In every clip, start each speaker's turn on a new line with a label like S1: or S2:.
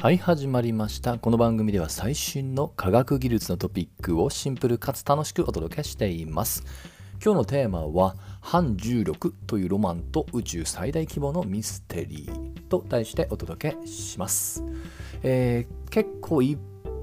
S1: はい始まりました。この番組では最新の科学技術のトピックをシンプルかつ楽しくお届けしています。今日のテーマは反重力というロマンと宇宙最大規模のミステリーと題してお届けします、えー、結構一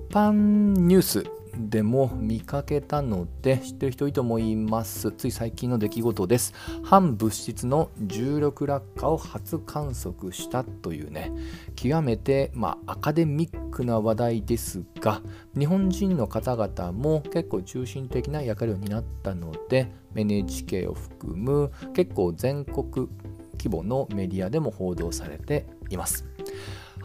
S1: 般ニュースでも見かけたので知ってる人多いと思います。つい最近の出来事です。反物質の重力落下を初観測したというね。極めて、まあ、アカデミックな話題ですが日本人の方々も結構中心的な役割を担ったので NHK を含む結構全国規模のメディアでも報道されています。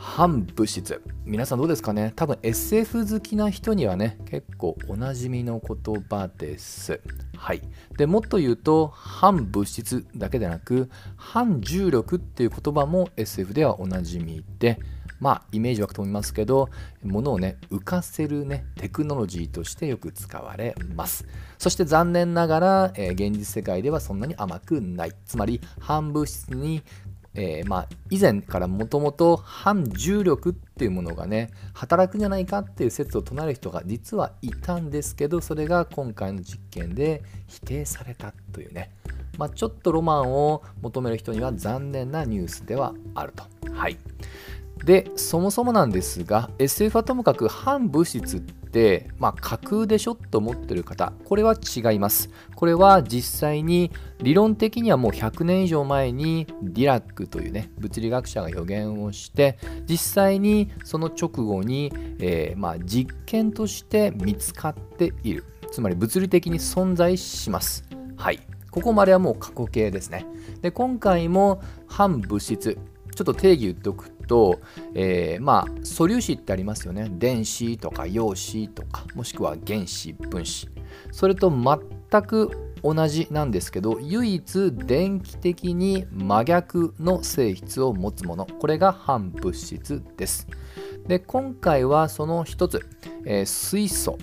S1: 反物質。皆さんどうですかね？多分 SF 好きな人にはね結構おなじみの言葉です。はい。でもっと言うと反物質だけでなく反重力っていう言葉も SF ではおなじみでまあイメージ湧くと思いますけど物をね浮かせるねテクノロジーとしてよく使われます。そして残念ながら、えー、現実世界ではそんなに甘くない。つまり反物質にえー、まあ、以前からもともと反重力っていうものがね働くんじゃないかっていう説を唱える人が実はいたんですけどそれが今回の実験で否定されたというね、まあ、ちょっとロマンを求める人には残念なニュースではあると。はいでそもそもなんですが SF はともかく反物質って、まあ、架空でしょと思ってる方これは違います。これは実際に理論的にはもう100年以上前にディラックというね物理学者が予言をして実際にその直後に、えー、まあ、実験として見つかっている。つまり物理的に存在します。はい。ここまではもう過去形ですね。で今回も反物質ちょっと定義言っておくと、えー、まあ素粒子ってありますよね。電子とか陽子とかもしくは原子分子。それと全く同じなんですけど唯一電気的に真逆の性質を持つもの。これが反物質です。で今回はその一つ、えー、水素。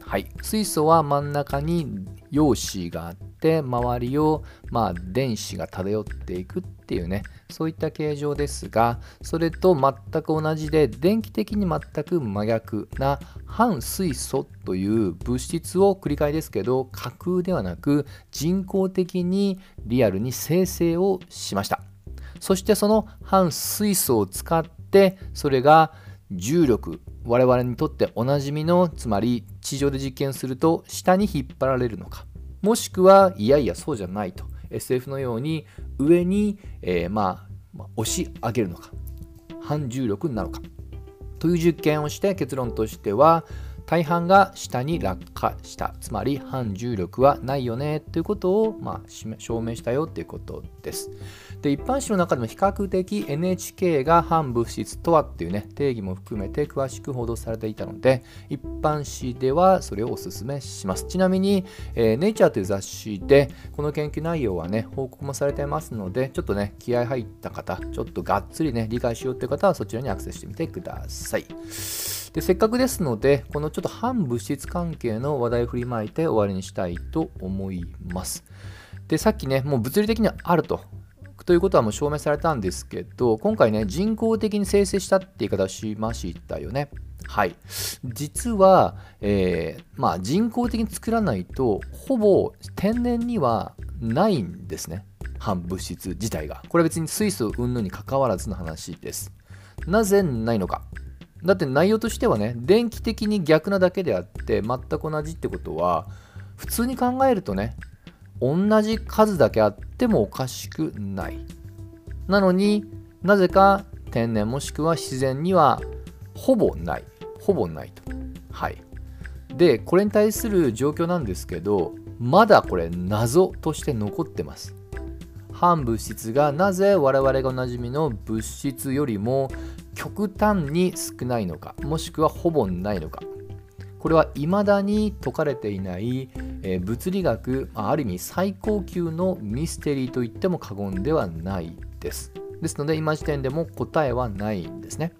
S1: はい。水素は真ん中に陽子があってって周りをまあ電子が漂っていくっていうねそういった形状ですがそれと全く同じで電気的に全く真逆な反水素という物質を繰り返ですけど架空ではなく人工的にリアルに生成をしました。そしてその反水素を使ってそれが重力我々にとっておなじみのつまり地上で実験すると下に引っ張られるのか。もしくはいやいやそうじゃないと。SF のように上に、えー、まあ、押し上げるのか。反重力なのか。という実験をして結論としては大半が下に落下した。つまり反重力はないよねということを、まあ、証明したよということです。で一般紙の中でも比較的 NHK が反物質とはっていうね定義も含めて詳しく報道されていたので一般紙ではそれをお勧めします。ちなみに、えー、ネイチャーという雑誌でこの研究内容はね報告もされてますのでちょっとね気合入った方ちょっとがっつりね理解しようっていう方はそちらにアクセスしてみてください。でせっかくですのでこのちょっと反物質関係の話題を振りまいて終わりにしたいと思います。でさっきねもう物理的にはあると。ということはもう証明されたんですけど今回ね人工的に生成したって言い方しましたよね。はい。実は、えー、まあ、人工的に作らないとほぼ天然にはないんですね。反物質自体が。これは別に水素云々にかかわらずの話です。なぜないのか。だって内容としてはね電気的に逆なだけであって全く同じってことは普通に考えるとね同じ数だけあってもおかしくない。なのになぜか天然もしくは自然にはほぼない。ほぼないと。はい。で、これに対する状況なんですけど、まだこれ謎として残ってます。反物質がなぜ我々がおなじみの物質よりも極端に少ないのかもしくはほぼないのかこれは未だに解かれていない、え、物理学ある意味最高級のミステリーと言っても過言ではないです。ですので今時点でも答えはないんですね。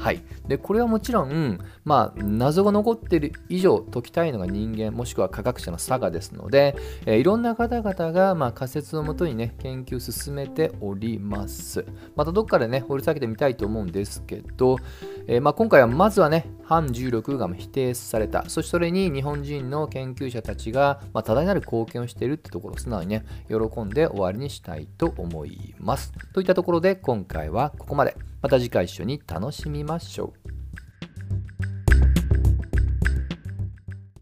S1: はい、でこれはもちろん、まあ、謎が残っている以上解きたいのが人間もしくは科学者の差がですので、えー、いろんな方々が、まあ、仮説をもとにね研究を進めております。またどっかでね掘り下げてみたいと思うんですけど、えー、まあ、今回はまずはね反重力が否定された。そしてそれに日本人の研究者たちが、まあ、多大なる貢献をしているってところを素直にね喜んで終わりにしたいと思います。といったところで今回はここまで。また次回一緒に楽しみましょう。